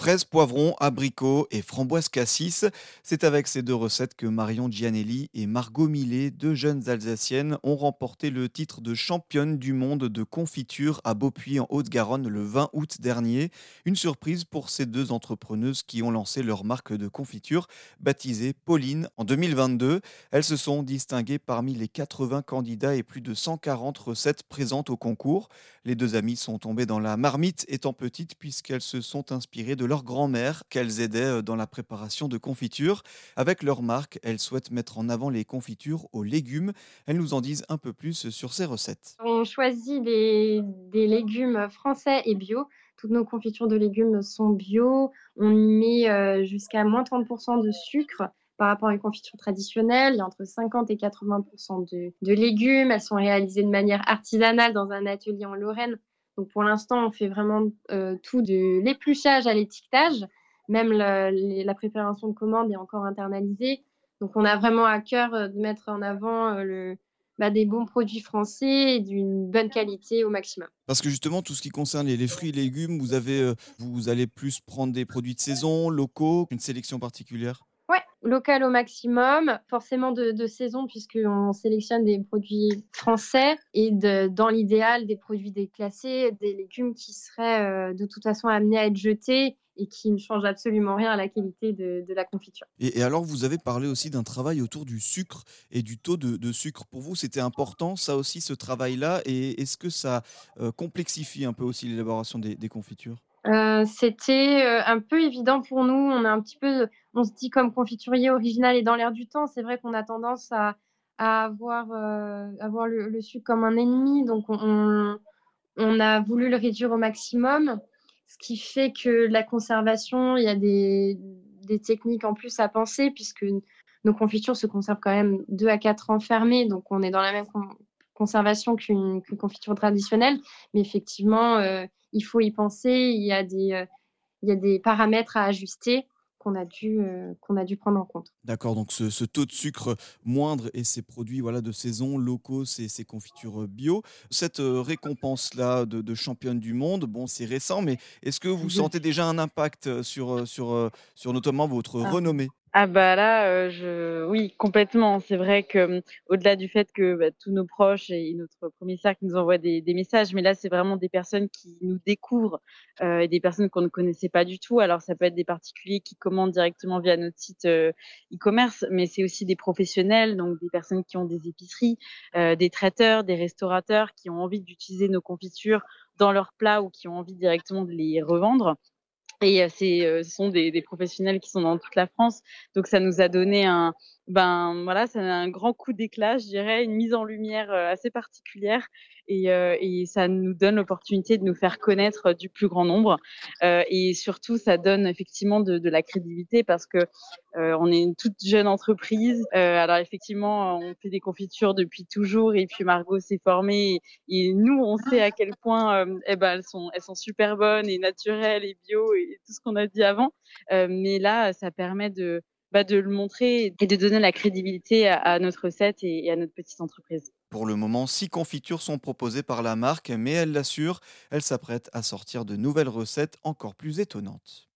Fraises, poivrons, abricots et framboises cassis. C'est avec ces deux recettes que Marion Gianelli et Margot Millet, deux jeunes Alsaciennes, ont remporté le titre de championne du monde de confiture à Beaupuy en Haute-Garonne le 20 août dernier. Une surprise pour ces deux entrepreneuses qui ont lancé leur marque de confiture baptisée Pauline en 2022. Elles se sont distinguées parmi les 80 candidats et plus de 140 recettes présentes au concours. Les deux amies sont tombées dans la marmite étant petites puisqu'elles se sont inspirées de leur grand-mère qu'elles aidaient euh, dans la préparation de confitures. Avec leur marque, elles souhaitent mettre en avant les confitures aux légumes. Elles nous en disent un peu plus sur ces recettes. On choisit des, légumes français et bio. Toutes nos confitures de légumes sont bio. On y met euh, jusqu'à moins 30% de sucre par rapport à une confiture traditionnelle. Il y a entre 50 et 80 de, de, légumes. Elles sont réalisées de manière artisanale dans un atelier en Lorraine. Donc pour l'instant, on fait vraiment euh, tout de l'épluchage à l'étiquetage. Même la, préparation de commande est encore internalisée. Donc on a vraiment à cœur euh, de mettre en avant euh, bah, des bons produits français et d'une bonne qualité au maximum. Parce que justement, tout ce qui concerne les, les fruits et légumes, vous, avez, vous allez plus prendre des produits de saison, locaux, une sélection particulière? Local au maximum, forcément de, de saison puisqu'on sélectionne des produits français et dans l'idéal des produits déclassés, des légumes qui seraient euh, de toute façon amenés à être jetés et qui ne changent absolument rien à la qualité de, la confiture. Et, alors, vous avez parlé aussi d'un travail autour du sucre et du taux de, sucre. Pour vous, c'était important, ça aussi, ce travail-là Et est-ce que ça euh, complexifie un peu aussi l'élaboration des confitures? Euh, c'était euh, un peu évident pour nous. On a un petit peu, on se dit comme confiturier original et dans l'air du temps. C'est vrai qu'on a tendance à, avoir, euh, avoir le, le, sucre comme un ennemi. Donc, on, on, a voulu le réduire au maximum. Ce qui fait que la conservation, il y a des, des techniques en plus à penser puisque nos confitures se conservent quand même 2 à 4 ans fermées. Donc, on est dans la même conservation qu'une qu confiture traditionnelle. Mais effectivement, euh, il faut y penser. Il y a des, euh, il y a des paramètres à ajuster qu'on a dû euh, qu'on a dû prendre en compte. D'accord, donc ce, ce, taux de sucre moindre et ces produits voilà de saison locaux, ces, ces confitures bio, cette récompense là de, de, championne du monde, bon c'est récent, mais est-ce que vous sentez déjà un impact sur sur sur notamment votre ah. renommée? Ah bah là, euh, je oui, complètement. C'est vrai que, mmh, au-delà du fait que, bah, tous nos proches et notre premier cercle nous envoient des des messages, mais là, c'est vraiment des personnes qui nous découvrent, heu, et des personnes qu'on ne connaissait pas du tout. Alors ça peut être des particuliers qui commandent directement via notre site, heu, e-commerce, mais c'est aussi des professionnels, donc des personnes qui ont des épiceries, heu, des traiteurs, des restaurateurs qui ont envie d'utiliser nos confitures dans leurs plats ou qui ont envie directement de les revendre. Et c'est, ce sont des, des, professionnels qui sont dans toute la France. Donc ça nous a donné un, ben voilà, ça a un grand coup d'éclat, je dirais, une mise en lumière assez particulière. Et, euh, et ça nous donne l'opportunité de nous faire connaître du plus grand nombre. Euh, et surtout, ça donne effectivement de, de la crédibilité parce que euh, on est une toute jeune entreprise. alors effectivement, on fait des confitures depuis toujours. Et puis Margot s'est formée. Et, et, nous, on sait à quel point eh ben, elles, sont, elles sont super bonnes et naturelles et bio et tout ce qu'on a dit avant. mais là, ça permet de bah, de le montrer et de donner la crédibilité à, notre recette et, et à notre petite entreprise. Pour le moment, six confitures sont proposées par la marque, mais elle l'assure, elle s'apprête à sortir de nouvelles recettes encore plus étonnantes.